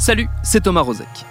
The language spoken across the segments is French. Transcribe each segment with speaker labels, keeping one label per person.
Speaker 1: Salut, c'est Thomas Rozek.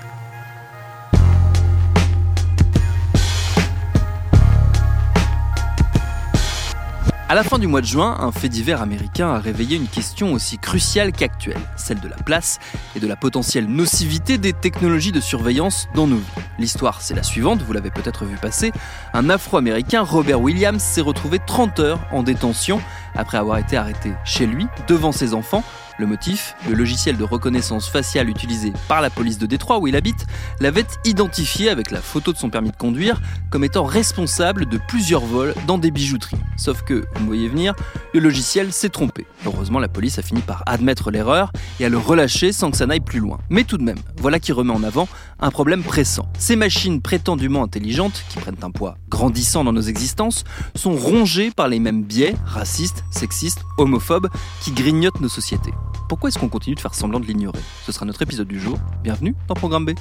Speaker 1: À la fin du mois de juin, un fait divers américain a réveillé une question aussi cruciale qu'actuelle, celle de la place et de la potentielle nocivité des technologies de surveillance dans nos vies. L'histoire, c'est la suivante, vous l'avez peut-être vu passer. Un Afro-Américain, Robert Williams, s'est retrouvé 30 heures en détention après avoir été arrêté chez lui, devant ses enfants, le motif, le logiciel de reconnaissance faciale utilisé par la police de Détroit où il habite, l'avait identifié avec la photo de son permis de conduire comme étant responsable de plusieurs vols dans des bijouteries. Sauf que, vous voyez venir, le logiciel s'est trompé. Heureusement, la police a fini par admettre l'erreur et à le relâcher sans que ça n'aille plus loin. Mais tout de même, voilà qui remet en avant un problème pressant. Ces machines prétendument intelligentes, qui prennent un poids grandissant dans nos existences, sont rongées par les mêmes biais racistes, sexistes, homophobes qui grignotent nos sociétés. Pourquoi est-ce qu'on continue de faire semblant de l'ignorer? Ce sera notre épisode du jour. Bienvenue dans Programme B.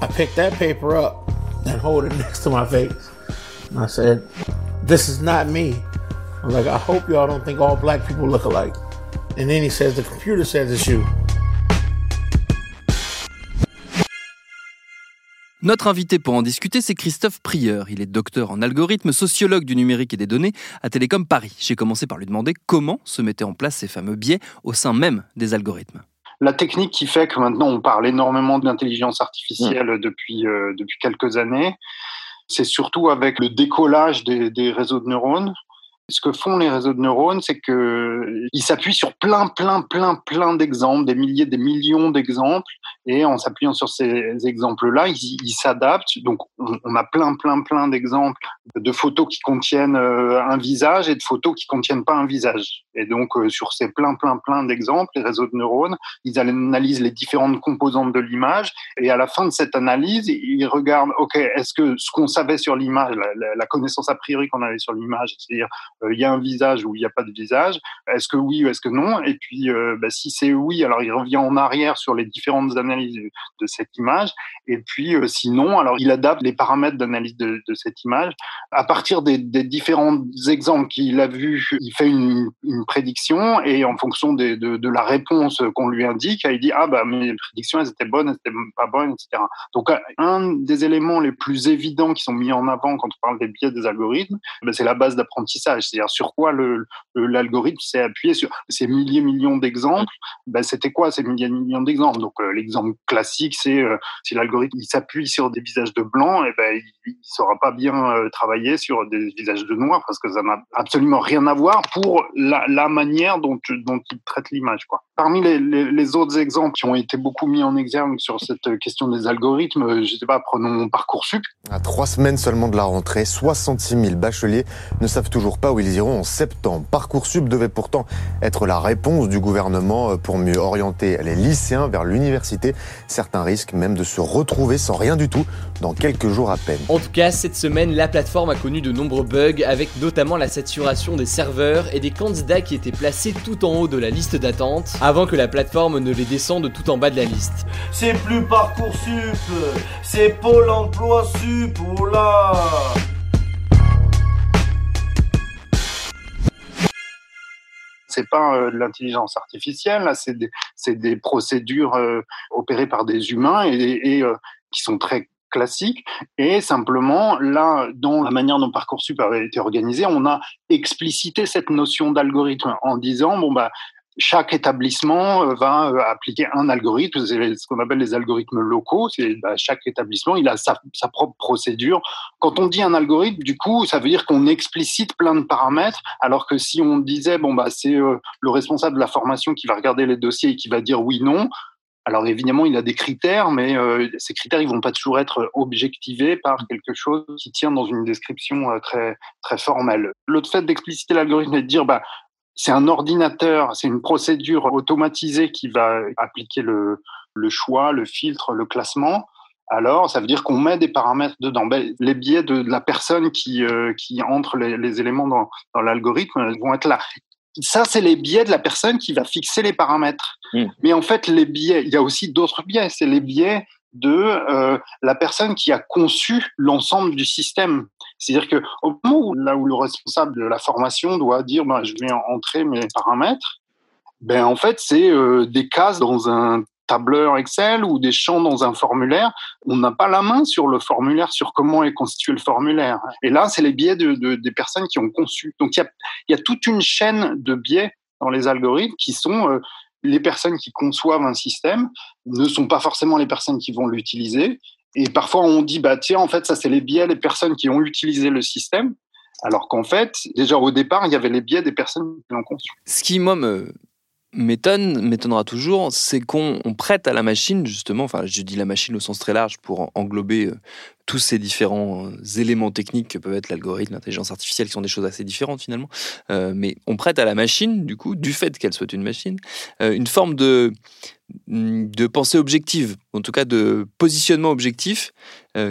Speaker 2: I picked that paper up and hold it next to my face. And I said, This is not me. I'm like, I hope y'all don't think all black people look alike. And then he says, The computer says it's you.
Speaker 1: Notre invité pour en discuter, c'est Christophe Prieur. Il est docteur en algorithme, sociologue du numérique et des données à Télécom Paris. J'ai commencé par lui demander comment se mettaient en place ces fameux biais au sein même des algorithmes.
Speaker 3: La technique qui fait que maintenant on parle énormément d'intelligence artificielle depuis, euh, depuis quelques années, c'est surtout avec le décollage des, des réseaux de neurones. Ce que font les réseaux de neurones, c'est qu'ils s'appuient sur plein, plein, plein, plein d'exemples, des milliers, des millions d'exemples, et en s'appuyant sur ces exemples-là, ils s'adaptent. Donc, on a plein, plein, plein d'exemples de photos qui contiennent euh, un visage et de photos qui contiennent pas un visage. Et donc, euh, sur ces plein, plein, plein d'exemples, les réseaux de neurones, ils analysent les différentes composantes de l'image, et à la fin de cette analyse, ils regardent, OK, est-ce que ce qu'on savait sur l'image, la, connaissance a priori qu'on avait sur l'image, c'est-à-dire il y a un visage ou il n'y a pas de visage, est-ce que oui ou est-ce que non? Et puis, euh, bah, si c'est oui, alors il revient en arrière sur les différentes analyses de, cette image. Et puis, euh, sinon, alors il adapte les paramètres d'analyse de, cette image à partir des, différents exemples qu'il a vus. Il fait une, prédiction et en fonction de, la réponse qu'on lui indique, il dit ah bah mes prédictions elles étaient bonnes, elles étaient pas bonnes, etc. Donc un des éléments les plus évidents qui sont mis en avant quand on parle des biais des algorithmes, ben, c'est la base d'apprentissage, c'est-à-dire sur quoi l'algorithme s'est appuyé sur ces milliers millions d'exemples? Ben, c'était quoi ces milliers millions d'exemples? Donc euh, l'exemple classique, c'est euh, si l'algorithme il s'appuie sur des visages de blanc, et ben il, il saura pas bien euh, travailler sur des visages de noir parce que ça n'a absolument rien à voir pour la, manière dont, il traite l'image. Parmi les, autres exemples qui ont été beaucoup mis en exergue sur cette question des algorithmes, je sais pas, prenons Parcoursup.
Speaker 4: À trois semaines seulement de la rentrée, 66 000 bacheliers ne savent toujours pas où ils iront en septembre. Parcoursup devait pourtant être la réponse du gouvernement pour mieux orienter les lycéens vers l'université. Certains risquent même de se retrouver sans rien du tout dans quelques jours à peine.
Speaker 5: En tout cas, cette semaine, la plateforme a connu de nombreux bugs, avec notamment la saturation des serveurs et des candidats qui étaient placés tout en haut de la liste d'attente, avant que la plateforme ne les descende tout en bas de la liste.
Speaker 6: C'est plus Parcoursup, c'est Pôle emploi sup, oh là
Speaker 3: c'est pas euh, de l'intelligence artificielle, c'est des, procédures euh, opérées par des humains et, et euh, qui sont très classiques. Et simplement, là, dans la manière dont Parcoursup avait été organisé, on a explicité cette notion d'algorithme en disant, bon, bah, chaque établissement euh, va euh, appliquer un algorithme, c'est ce qu'on appelle les algorithmes locaux. C'est bah, chaque établissement, il a sa, propre procédure. Quand on dit un algorithme, du coup, ça veut dire qu'on explicite plein de paramètres, alors que si on disait bon bah c'est euh, le responsable de la formation qui va regarder les dossiers et qui va dire oui non, Alors évidemment, il a des critères, mais ces critères, ils vont pas toujours être objectivés par quelque chose qui tient dans une description très très formelle. L'autre fait d'expliciter l'algorithme et de dire, bah, c'est un ordinateur, c'est une procédure automatisée qui va appliquer le, le choix, le filtre, le classement. Alors, ça veut dire qu'on met des paramètres dedans. Ben, les biais de, la personne qui, euh, qui entre les, les éléments dans, dans l'algorithme vont être là ça, c'est les biais de la personne qui va fixer les paramètres. Hmm. Mais en fait, les biais, il y a aussi d'autres biais. C'est les biais de euh, la personne qui a conçu l'ensemble du système. C'est-à-dire que au moment où, là où le responsable de la formation doit dire, ben, je vais entrer mes paramètres, ben en fait, c'est euh, des cases dans un tableur Excel ou des champs dans un formulaire, on n'a pas la main sur le formulaire, sur comment est constitué le formulaire. Et là, c'est les biais de, des personnes qui ont conçu. Donc, il y a, y a, toute une chaîne de biais dans les algorithmes qui sont euh, les personnes qui conçoivent un système ne sont pas forcément les personnes qui vont l'utiliser. Et parfois, on dit, bah, tiens, en fait, ça, c'est les biais des personnes qui ont utilisé le système. Alors qu'en fait, déjà au départ, il y avait les biais des personnes qui l'ont conçu.
Speaker 1: Ce qui, moi, m'étonne, m'étonnera toujours, c'est qu'on prête à la machine, justement, enfin je dis la machine au sens très large pour englober euh, tous ces différents euh, éléments techniques que peuvent être l'algorithme, l'intelligence artificielle, qui sont des choses assez différentes finalement, euh, mais on prête à la machine, du coup, du fait qu'elle soit une machine, une forme de, de pensée objective, en tout cas de positionnement objectif,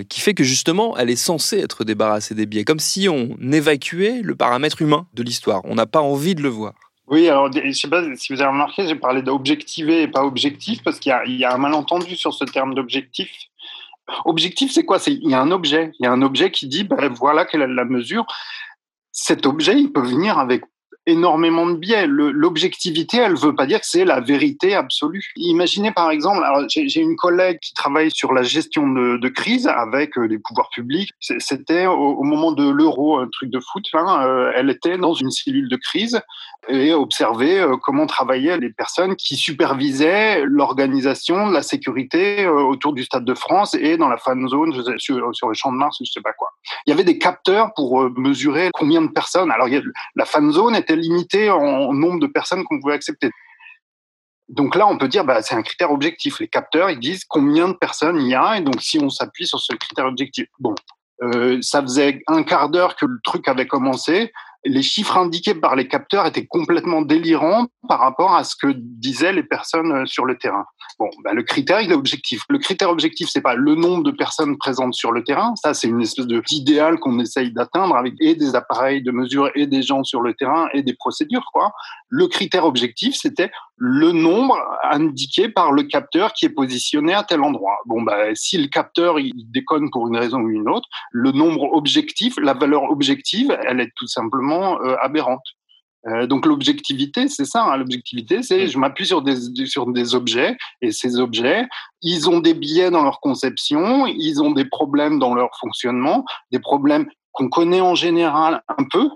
Speaker 1: qui fait que justement, elle est censée être débarrassée des biais, comme si on évacuait le paramètre humain de l'histoire. On n'a pas envie de le voir.
Speaker 3: Oui, alors je ne sais pas si vous avez remarqué, j'ai parlé d'objectiver et pas objectif parce qu'il y, a un malentendu sur ce terme d'objectif. Objectif, c'est quoi? Il y a un objet, il y a un objet qui dit ben, voilà quelle est la mesure. Cet objet, il peut venir avec énormément de biais. L'objectivité, elle veut pas dire que c'est la vérité absolue. Imaginez par exemple, j'ai une collègue qui travaille sur la gestion de, crise avec euh, les pouvoirs publics. C'était au, moment de l'euro, un truc de foot. Hein, euh, elle était dans une cellule de crise et observait euh, comment travaillaient les personnes qui supervisaient l'organisation de la sécurité autour du Stade de France et dans la fan zone sur, le champ de Mars, je sais pas quoi. Il y avait des capteurs pour mesurer combien de personnes. Alors la fan zone était limité en nombre de personnes qu'on pouvait accepter. Donc là, on peut dire, bah, c'est un critère objectif. Les capteurs, ils disent combien de personnes il y a, et donc si on s'appuie sur ce critère objectif, bon, euh, ça faisait un quart d'heure que le truc avait commencé les chiffres indiqués par les capteurs étaient complètement délirants par rapport à ce que disaient les personnes euh, sur le terrain. Bon, bah, le critère, il est objectif. Le critère objectif, c'est pas le nombre de personnes présentes sur le terrain. Ça, c'est une espèce d'idéal qu'on essaye d'atteindre avec et des appareils de mesure et des gens sur le terrain et des procédures, quoi. Le critère objectif, c'était le nombre indiqué par le capteur qui est positionné à tel endroit. Bon, bah, si le capteur, il déconne pour une raison ou une autre, le nombre objectif, la valeur objective, elle est tout simplement euh, aberrante. Euh, donc l'objectivité, c'est ça. Hein. L'objectivité, c'est je m'appuie sur des sur des objets et ces objets, ils ont des biais dans leur conception, ils ont des problèmes dans leur fonctionnement, des problèmes qu'on connaît en général un peu,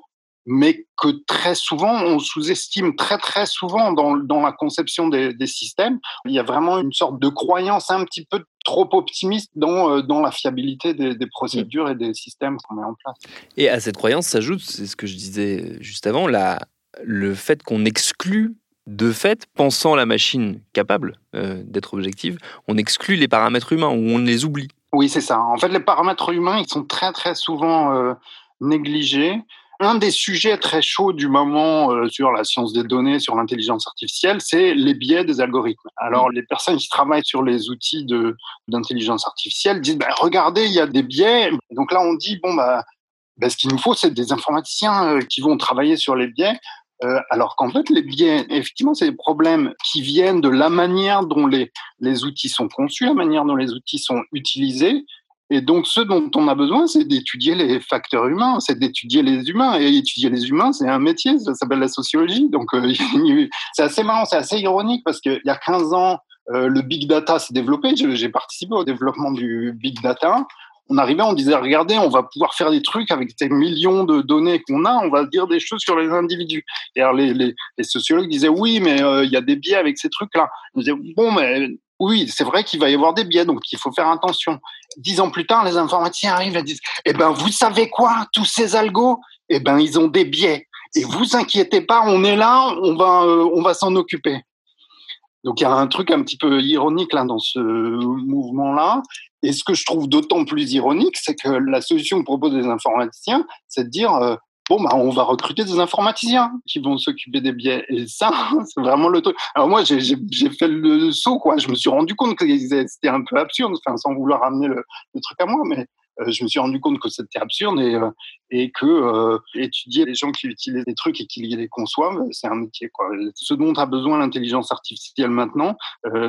Speaker 3: mais que très souvent on sous-estime très très souvent dans, dans la conception des, des, systèmes. Il y a vraiment une sorte de croyance un petit peu trop optimiste dans, euh, dans la fiabilité des, des procédures et des systèmes qu'on met en place.
Speaker 1: Et à cette croyance s'ajoute, c'est ce que je disais juste avant, la, le fait qu'on exclut de fait, pensant la machine capable euh, d'être objective, on exclut les paramètres humains ou on les oublie.
Speaker 3: Oui, c'est ça. En fait, les paramètres humains, ils sont très très souvent euh, négligés. Un des sujets très chauds du moment euh, sur la science des données, sur l'intelligence artificielle, c'est les biais des algorithmes. Alors, les personnes qui travaillent sur les outils d'intelligence artificielle disent, bah, regardez, il y a des biais. Donc là, on dit, bon, bah ce qu'il nous faut, c'est des informaticiens qui vont travailler sur les biais. Euh, alors qu'en fait, les biais, effectivement, c'est des problèmes qui viennent de la manière dont les, les outils sont conçus, la manière dont les outils sont utilisés, et donc, ce dont on a besoin, c'est d'étudier les facteurs humains, c'est d'étudier les humains. Et étudier les humains, c'est un métier, ça s'appelle la sociologie. Donc, euh, c'est assez marrant, c'est assez ironique parce qu'il y a 15 ans, euh, le big data s'est développé. J'ai participé au développement du big data. On arrivait, on disait, regardez, on va pouvoir faire des trucs avec ces millions de données qu'on a, on va dire des choses sur les individus. Et alors, les, sociologues disaient, oui, mais euh, il y a des biais avec ces trucs-là. Ils disaient, bon, mais oui, c'est vrai qu'il va y avoir des biais, donc il faut faire attention. Dix ans plus tard, les informaticiens arrivent et disent Eh ben, vous savez quoi Tous ces algos, eh ben, ils ont des biais. Et vous inquiétez pas, on est là, on va, euh, va s'en occuper. Donc il y a un truc un petit peu ironique là dans ce mouvement-là. Et ce que je trouve d'autant plus ironique, c'est que la solution que proposent les informaticiens, c'est de dire euh, bon bah on va recruter des informaticiens qui vont s'occuper des biais. Et ça, c'est vraiment le truc. Alors moi j'ai fait le saut quoi. Je me suis rendu compte que c'était un peu absurde, enfin sans vouloir ramener le, le truc à moi, mais je me suis rendu compte que c'était absurde et, euh, que euh, étudier les gens qui utilisent des trucs et qui les conçoivent, c'est un métier. Ce dont a besoin l'intelligence artificielle maintenant,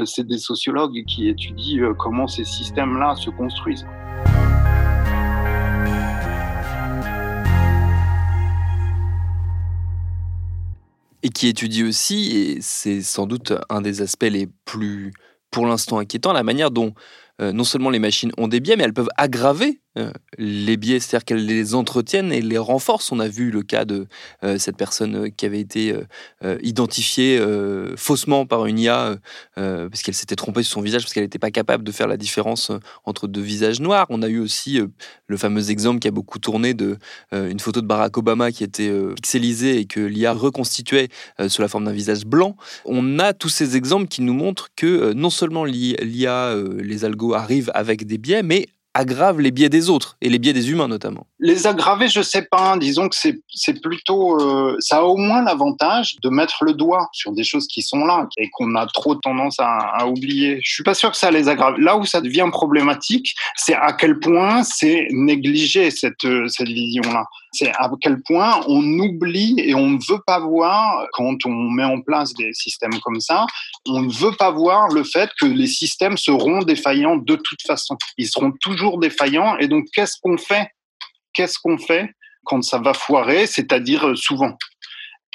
Speaker 3: c'est des sociologues qui étudient comment ces systèmes-là se construisent.
Speaker 1: Et qui étudie aussi, et c'est sans doute un des aspects les plus, pour l'instant, inquiétants, la manière dont non seulement les machines ont des biais, mais elles peuvent aggraver euh, les biais, c'est-à-dire qu'elles les entretiennent et les renforcent. On a vu le cas de euh, cette personne euh, qui avait été identifiée faussement par une IA parce qu'elle s'était trompée sur son visage, parce qu'elle n'était pas capable de faire la différence entre deux visages noirs. On a eu aussi le fameux exemple qui a beaucoup tourné de une photo de Barack Obama qui était pixelisée et que l'IA reconstituait sous la forme d'un visage blanc. On a tous ces exemples qui nous montrent que non seulement l'IA, les algos arrivent avec des biais, mais aggrave les biais des autres et les biais des humains notamment
Speaker 3: Les aggraver, je sais pas. Disons que c'est plutôt, euh, ça a au moins l'avantage de mettre le doigt sur des choses qui sont là et qu'on a trop tendance à, oublier. Je suis pas sûr que ça les aggrave. Là où ça devient problématique, c'est à quel point c'est négliger cette cette vision-là. C'est à quel point on oublie et on ne veut pas voir quand on met en place des systèmes comme ça. On ne veut pas voir le fait que les systèmes seront défaillants de toute façon. Ils seront toujours défaillant. Et donc, qu'est-ce qu'on fait? Qu'est-ce qu'on fait quand ça va foirer, c'est-à-dire euh, souvent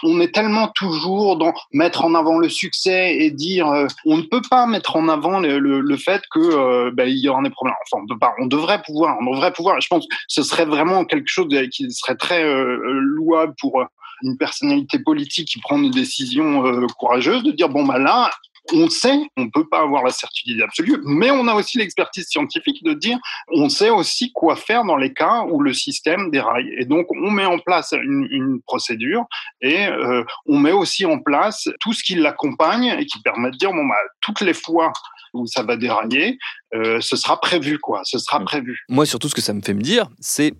Speaker 3: on est tellement toujours dans mettre en avant le succès et dire euh, on ne peut pas mettre en avant le, fait que euh, ben, il y aura des problèmes. Enfin, on, pas, on devrait pouvoir, on devrait pouvoir. Je pense que ce serait vraiment quelque chose qui serait très louable pour une personnalité politique qui prend des décisions courageuses de dire bon bah là on sait, on ne peut pas avoir la certitude absolue, mais on a aussi l'expertise scientifique de dire, on sait aussi quoi faire dans les cas où le système déraille. Et donc, on met en place une, procédure et euh, on met aussi en place tout ce qui l'accompagne et qui permet de dire, bon, bah, toutes les fois où ça va dérailler, euh, ce sera prévu, quoi. Ce sera mmh. prévu.
Speaker 1: Moi, surtout, ce que ça me fait me dire, c'est,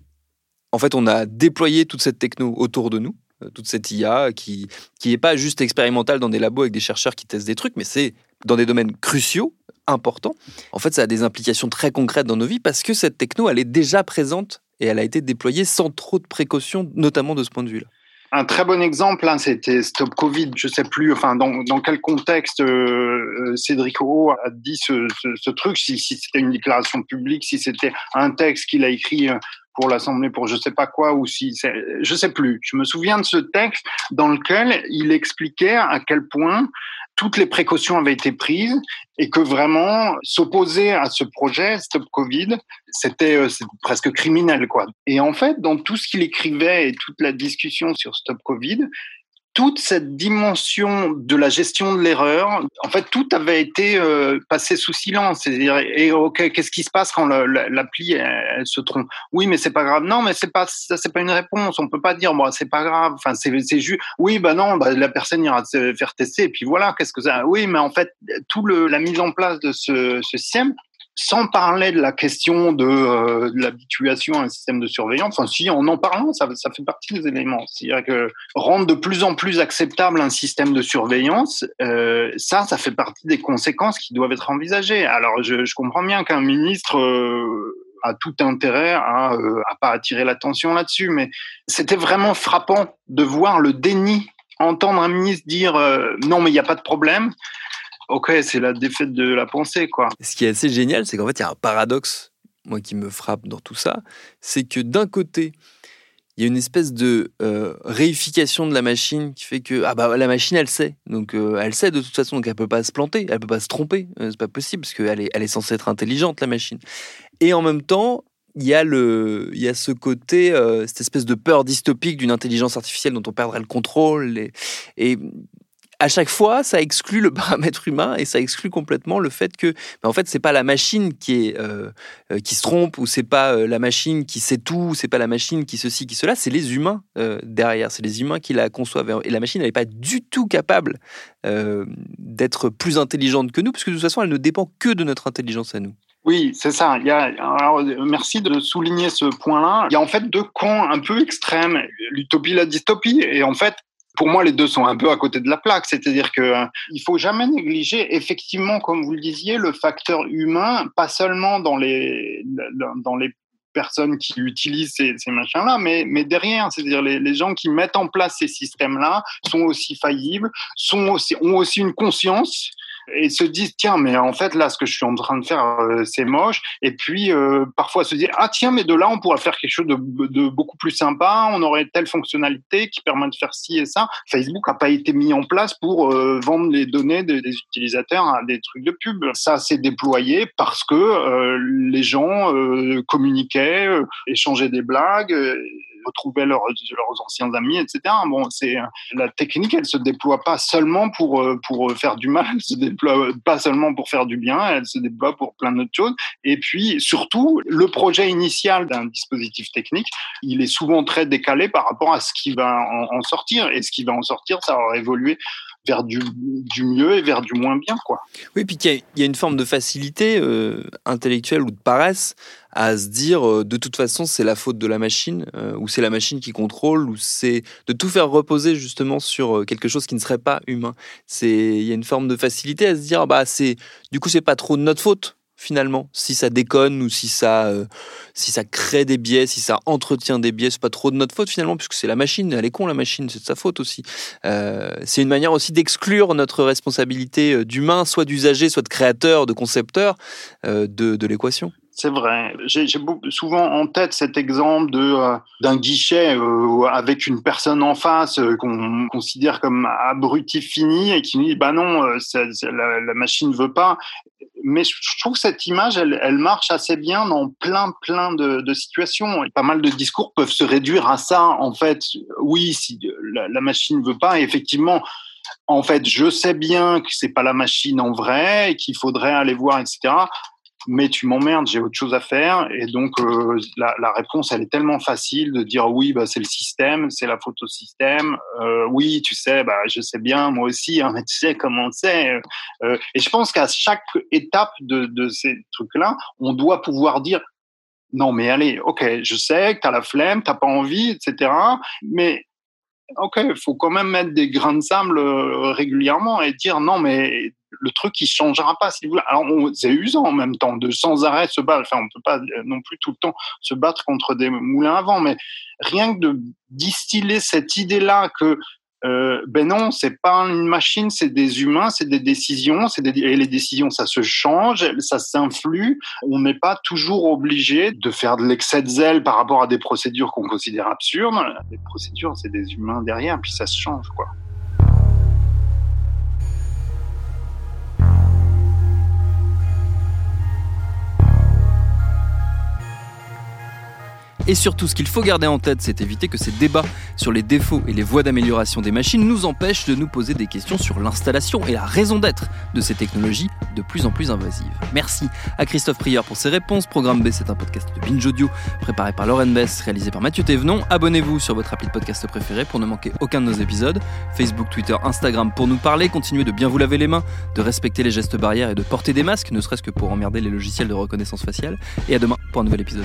Speaker 1: en fait, on a déployé toute cette techno autour de nous toute cette IA qui qui n'est pas juste expérimentale dans des labos avec des chercheurs qui testent des trucs, mais c'est dans des domaines cruciaux, importants. En fait, ça a des implications très concrètes dans nos vies parce que cette techno, elle est déjà présente et elle a été déployée sans trop de précautions, notamment de ce point de vue-là.
Speaker 3: Un très bon exemple, hein, c'était Stop Covid. Je sais plus, enfin, dans, dans quel contexte euh, euh, Cédric O a dit ce, truc, si c'était une déclaration publique, si c'était un texte qu'il a écrit pour l'Assemblée pour je sais pas quoi ou si je sais plus. Je me souviens de ce texte dans lequel il expliquait à quel point toutes les précautions avaient été prises et que vraiment s'opposer à ce projet Stop Covid, c'était euh, presque criminel quoi. Et en fait, dans tout ce qu'il écrivait et toute la discussion sur Stop Covid, toute cette dimension de la gestion de l'erreur, en fait, tout avait été euh, passé sous silence. C'est-à-dire, et ok, qu'est-ce qui se passe quand l'appli elle, se trompe? Oui, mais c'est pas grave. Non, mais c'est pas ça, c'est pas une réponse. On peut pas dire, bon, c'est pas grave. Enfin, c'est juste. Oui, bah non, bah, la personne ira se faire tester. Et puis voilà, qu'est-ce que ça? Oui, mais en fait, tout le la mise en place de ce, ce système, sans parler de la question de, euh, l'habituation à un système de surveillance, enfin si, en en parlant, ça, fait partie des éléments. C'est-à-dire que rendre de plus en plus acceptable un système de surveillance, euh, ça, ça fait partie des conséquences qui doivent être envisagées. Alors, je, comprends bien qu'un ministre euh, a tout intérêt à, pas attirer l'attention là-dessus, mais c'était vraiment frappant de voir le déni entendre un ministre dire non mais il n'y a pas de problème ok, c'est la défaite de la pensée, quoi.
Speaker 1: Ce qui est assez génial, c'est qu'en fait, il y a un paradoxe, moi, qui me frappe dans tout ça, c'est que d'un côté, il y a une espèce de euh, réification de la machine qui fait que ah bah la machine elle sait. Donc euh, elle sait de toute façon donc elle peut pas se planter elle peut pas se tromper. Euh, c'est pas possible parce qu'elle est elle est censée être intelligente la machine. Et en même temps il y a le il y a ce côté cette espèce de peur dystopique d'une intelligence artificielle dont on perdrait le contrôle et à chaque fois, ça exclut le paramètre humain et ça exclut complètement le fait que, ben, en fait, c'est pas la machine qui est euh, euh, qui se trompe ou c'est pas euh, la machine qui sait tout, c'est pas la machine qui ceci, qui cela, c'est les humains derrière, c'est les humains qui la conçoivent. Et la machine, n'est pas du tout capable d'être plus intelligente que nous, puisque de toute façon, elle ne dépend que de notre intelligence à nous.
Speaker 3: Oui, c'est ça. Il y a, alors, merci de souligner ce point-là. Il y a en fait deux camps un peu extrêmes, l'utopie et la dystopie. Et en fait, pour moi, les deux sont un peu à côté de la plaque. C'est-à-dire que euh, il faut jamais négliger, effectivement, comme vous le disiez, le facteur humain, pas seulement dans les dans les personnes qui utilisent ces, machins-là, mais, mais derrière, c'est-à-dire les, les, gens qui mettent en place ces systèmes-là sont aussi faillibles, sont aussi, ont aussi une conscience et se disent tiens mais en fait là ce que je suis en train de faire euh, c'est moche. Et puis euh, parfois se dire ah tiens mais de là on pourrait faire quelque chose de, de, beaucoup plus sympa. On aurait telle fonctionnalité qui permet de faire ci et ça. Facebook n'a pas été mis en place pour euh, vendre les données des, des, utilisateurs à des trucs de pub. Ça s'est déployé parce que les gens communiquaient échangeaient des blagues retrouver leurs, anciens amis, etc. Bon, c'est la technique, elle se déploie pas seulement pour euh, pour faire du mal, elle se déploie pas seulement pour faire du bien, elle se déploie pour plein d'autres choses. Et puis surtout, le projet initial d'un dispositif technique, il est souvent très décalé par rapport à ce qui va en, sortir. Et ce qui va en sortir, ça va évoluer vers du, du, mieux et vers du moins bien. Quoi.
Speaker 1: Oui, puis il y, a une forme de facilité euh, intellectuelle ou de paresse à se dire euh, de toute façon c'est la faute de la machine euh, ou c'est la machine qui contrôle ou c'est de tout faire reposer justement sur euh, quelque chose qui ne serait pas humain. C'est il y a une forme de facilité à se dire bah c'est du coup c'est pas trop de notre faute finalement. Si ça déconne ou si ça si ça crée des biais si ça entretient des biais c'est pas trop de notre faute finalement puisque c'est la machine. Elle est con la machine c'est de sa faute aussi. C'est une manière aussi d'exclure notre responsabilité d'humain soit d'usager soit de créateur de concepteur de, de l'équation
Speaker 3: c'est vrai. J'ai souvent en tête cet exemple euh, d'un guichet euh, avec une personne en face euh, qu'on considère comme abruti fini et qui nous dit bah non, la, machine veut pas. Mais je trouve que cette image, elle, marche assez bien dans plein plein de, situations. Et pas mal de discours peuvent se réduire à ça. En fait, oui, si la, machine veut pas, effectivement en fait, je sais bien que c'est pas la machine en vrai et qu'il faudrait aller voir, etc mais tu m'emmerdes, j'ai autre chose à faire. Et donc, euh, la, réponse, elle est tellement facile de dire oui, bah, c'est le système, c'est la au système. Euh, oui, tu sais, bah, je sais bien, moi aussi, hein, mais tu sais comment c'est. Euh, et je pense qu'à chaque étape de, de ces trucs-là, on doit pouvoir dire non, mais allez, ok, je sais que tu as la flemme, tu pas envie, etc. Mais ok, il faut quand même mettre des grains de sable euh, régulièrement et dire non, mais le truc il changera pas si vous Alors c'est usant en même temps de sans arrêt se battre. Enfin, on peut pas euh, non plus tout le temps se battre contre des moulins à vent, mais rien que de distiller cette idée-là que euh, ben non, c'est pas une machine, c'est des humains, c'est des décisions, c'est et les décisions, ça se change, ça s'influe. On n'est pas toujours obligé de faire de l'excès de zèle par rapport à des procédures qu'on considère absurdes. Les procédures, c'est des humains derrière, puis ça se change, quoi.
Speaker 1: Et surtout, ce qu'il faut garder en tête, c'est éviter que ces débats sur les défauts et les voies d'amélioration des machines nous empêchent de nous poser des questions sur l'installation et la raison d'être de ces technologies de plus en plus invasives. Merci à Christophe Prieur pour ses réponses. Programme B, c'est un podcast de Binge Audio préparé par Lauren Bess, réalisé par Mathieu Thévenon. Abonnez-vous sur votre appli de podcast préféré pour ne manquer aucun de nos épisodes. Facebook, Twitter, Instagram pour nous parler. Continuez de bien vous laver les mains, de respecter les gestes barrières et de porter des masques, ne serait-ce que pour emmerder les logiciels de reconnaissance faciale. Et à demain pour un nouvel épisode.